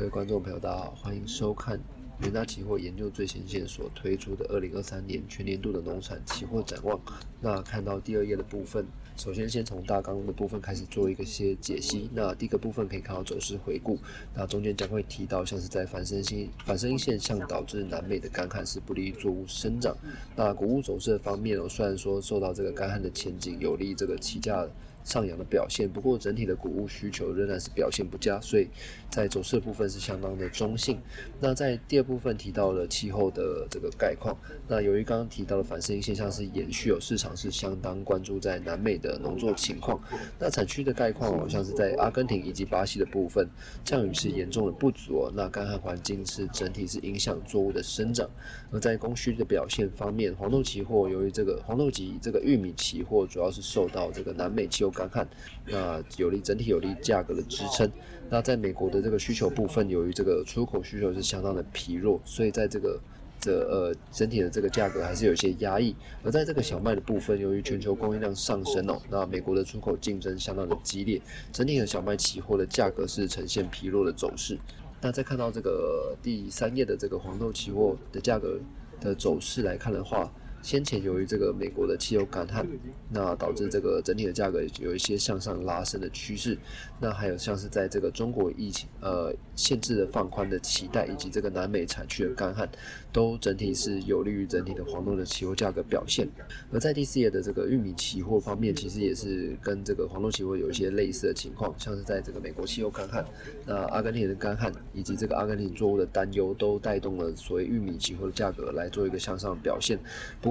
各位观众朋友，大家好，欢迎收看元大期货研究最前线所推出的二零二三年全年度的农产期货展望。那看到第二页的部分，首先先从大纲的部分开始做一个些解析。那第一个部分可以看到走势回顾，那中间将会提到像是在反身性反升现象导致南美的干旱是不利于作物生长。那谷物走势的方面呢，虽然说受到这个干旱的前景有利这个期价。上扬的表现，不过整体的谷物需求仍然是表现不佳，所以在走势部分是相当的中性。那在第二部分提到了气候的这个概况，那由于刚刚提到的反声音现象是延续，有市场是相当关注在南美的农作情况。那产区的概况好像是在阿根廷以及巴西的部分，降雨是严重的不足哦。那干旱环境是整体是影响作物的生长。而在供需的表现方面，黄豆期货由于这个黄豆及这个玉米期货主要是受到这个南美气候。干旱，那有利整体有利价格的支撑。那在美国的这个需求部分，由于这个出口需求是相当的疲弱，所以在这个这呃整体的这个价格还是有些压抑。而在这个小麦的部分，由于全球供应量上升哦，那美国的出口竞争相当的激烈，整体的小麦期货的价格是呈现疲弱的走势。那再看到这个第三页的这个黄豆期货的价格的走势来看的话。先前由于这个美国的汽油干旱，那导致这个整体的价格有一些向上拉升的趋势。那还有像是在这个中国疫情呃限制的放宽的期待，以及这个南美产区的干旱，都整体是有利于整体的黄豆的期货价格表现。而在第四页的这个玉米期货方面，其实也是跟这个黄豆期货有一些类似的情况，像是在这个美国汽油干旱，那阿根廷的干旱以及这个阿根廷作物的担忧，都带动了所谓玉米期货的价格来做一个向上表现。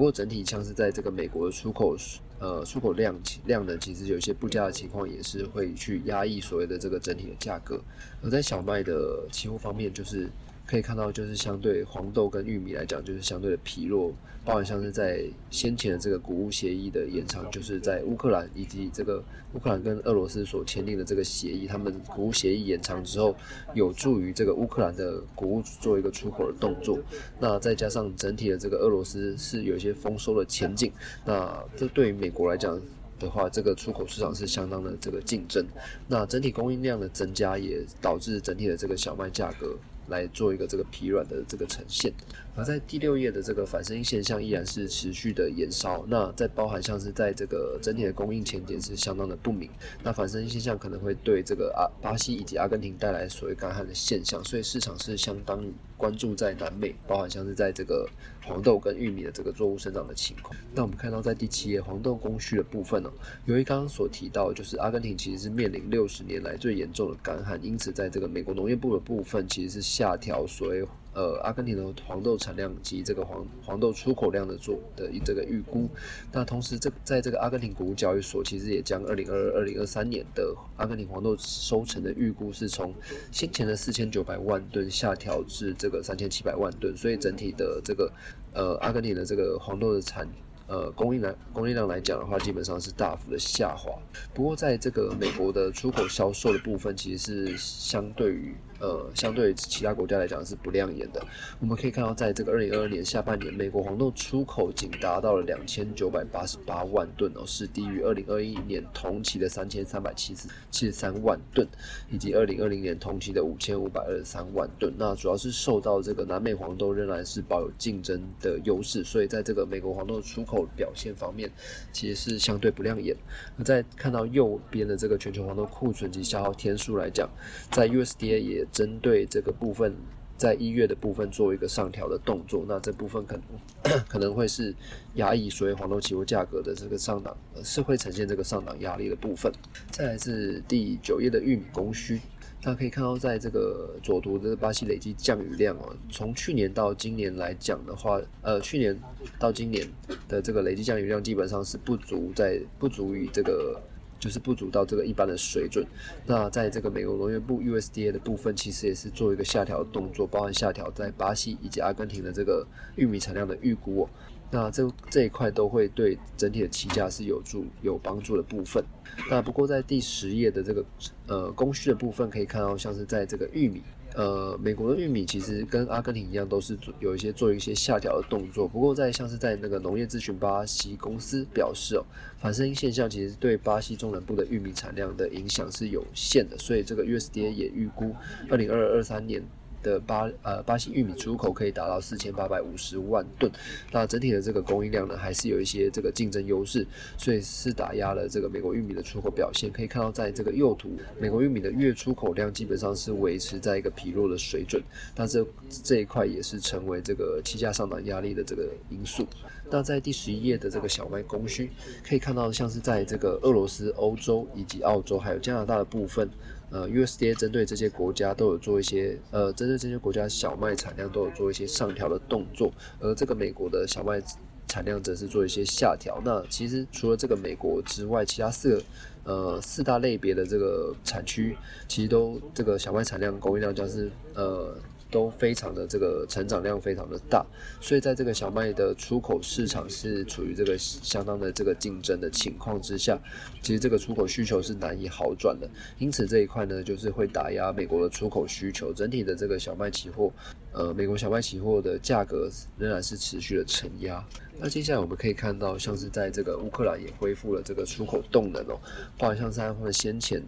不过整体像是在这个美国的出口，呃，出口量量呢，其实有一些不佳的情况，也是会去压抑所谓的这个整体的价格。而在小麦的期货方面，就是。可以看到，就是相对黄豆跟玉米来讲，就是相对的疲弱。包含像是在先前的这个谷物协议的延长，就是在乌克兰以及这个乌克兰跟俄罗斯所签订的这个协议，他们谷物协议延长之后，有助于这个乌克兰的谷物做一个出口的动作。那再加上整体的这个俄罗斯是有一些丰收的前景，那这对于美国来讲的话，这个出口市场是相当的这个竞争。那整体供应量的增加，也导致整体的这个小麦价格。来做一个这个疲软的这个呈现，而在第六页的这个反声音现象依然是持续的延烧。那在包含像是在这个整体的供应前景是相当的不明。那反声音现象可能会对这个阿巴西以及阿根廷带来所谓干旱的现象，所以市场是相当关注在南美，包含像是在这个黄豆跟玉米的这个作物生长的情况。那我们看到在第七页黄豆供需的部分呢，由于刚刚所提到，就是阿根廷其实是面临六十年来最严重的干旱，因此在这个美国农业部的部分其实是。下调所谓呃阿根廷的黄豆产量及这个黄黄豆出口量的做的这个预估，那同时这在这个阿根廷谷物交易所其实也将二零二二二零二三年的阿根廷黄豆收成的预估是从先前的四千九百万吨下调至这个三千七百万吨，所以整体的这个呃阿根廷的这个黄豆的产呃供应来供应量来讲的话，基本上是大幅的下滑。不过在这个美国的出口销售的部分，其实是相对于。呃，相对于其他国家来讲是不亮眼的。我们可以看到，在这个二零二二年下半年，美国黄豆出口仅达到了两千九百八十八万吨哦，是低于二零二一年同期的三千三百七十七十三万吨，以及二零二零年同期的五千五百二十三万吨。那主要是受到这个南美黄豆仍然是保有竞争的优势，所以在这个美国黄豆出口表现方面，其实是相对不亮眼。那在看到右边的这个全球黄豆库存及消耗天数来讲，在 USDA 也针对这个部分，在一月的部分做一个上调的动作，那这部分可能 可能会是压抑所谓黄豆期货价格的这个上档，是会呈现这个上档压力的部分。再来是第九页的玉米供需，大家可以看到，在这个左图的巴西累计降雨量哦，从去年到今年来讲的话，呃，去年到今年的这个累计降雨量基本上是不足在不足以这个。就是不足到这个一般的水准。那在这个美国农业部 USDA 的部分，其实也是做一个下调的动作，包含下调在巴西以及阿根廷的这个玉米产量的预估哦。那这这一块都会对整体的期价是有助有帮助的部分。那不过在第十页的这个呃供需的部分，可以看到像是在这个玉米呃，美国的玉米其实跟阿根廷一样，都是做有一些做一些下调的动作。不过在像是在那个农业咨询巴西公司表示哦，反声音现象其实对巴西中南部的玉米产量的影响是有限的，所以这个 USDA 也预估二零二二二三年。的巴呃巴西玉米出口可以达到四千八百五十万吨，那整体的这个供应量呢，还是有一些这个竞争优势，所以是打压了这个美国玉米的出口表现。可以看到，在这个右图，美国玉米的月出口量基本上是维持在一个疲弱的水准，那这这一块也是成为这个气价上涨压力的这个因素。那在第十一页的这个小麦供需，可以看到像是在这个俄罗斯、欧洲以及澳洲还有加拿大的部分。呃，USDA 针对这些国家都有做一些，呃，针对这些国家小麦产量都有做一些上调的动作，而这个美国的小麦产量则是做一些下调。那其实除了这个美国之外，其他四个呃四大类别的这个产区，其实都这个小麦产量供应量将是呃。都非常的这个成长量非常的大，所以在这个小麦的出口市场是处于这个相当的这个竞争的情况之下，其实这个出口需求是难以好转的，因此这一块呢就是会打压美国的出口需求，整体的这个小麦期货，呃，美国小麦期货的价格仍然是持续的承压。那接下来我们可以看到，像是在这个乌克兰也恢复了这个出口动能哦，包括像是他们先前。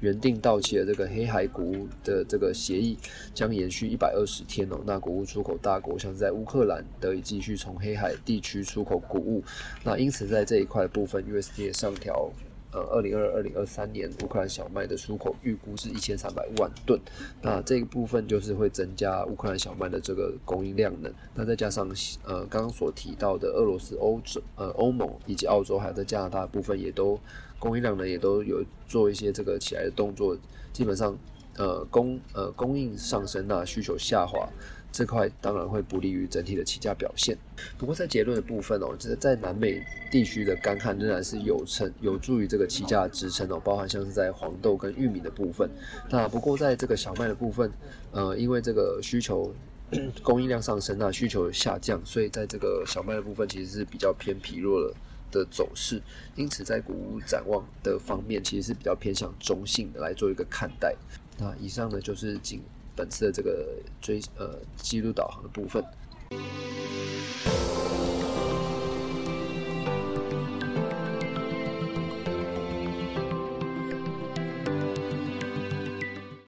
原定到期的这个黑海谷物的这个协议将延续一百二十天哦。那谷物出口大国像在乌克兰得以继续从黑海地区出口谷物，那因此在这一块部分，USDA 上调呃二零二二零二三年乌克兰小麦的出口预估是一千三百万吨。那这一部分就是会增加乌克兰小麦的这个供应量能。那再加上呃刚刚所提到的俄罗斯、欧洲呃欧盟以及澳洲还有在加拿大部分也都。供应量呢也都有做一些这个起来的动作，基本上，呃供呃供应上升那需求下滑这块当然会不利于整体的起价表现。不过在结论的部分哦，就是在南美地区的干旱仍然是有成有助于这个起价支撑哦，包含像是在黄豆跟玉米的部分。那不过在这个小麦的部分，呃因为这个需求 供应量上升那需求下降，所以在这个小麦的部分其实是比较偏疲弱的。的走势，因此在谷物展望的方面，其实是比较偏向中性的来做一个看待。那以上呢，就是仅本次的这个追呃记录导航的部分。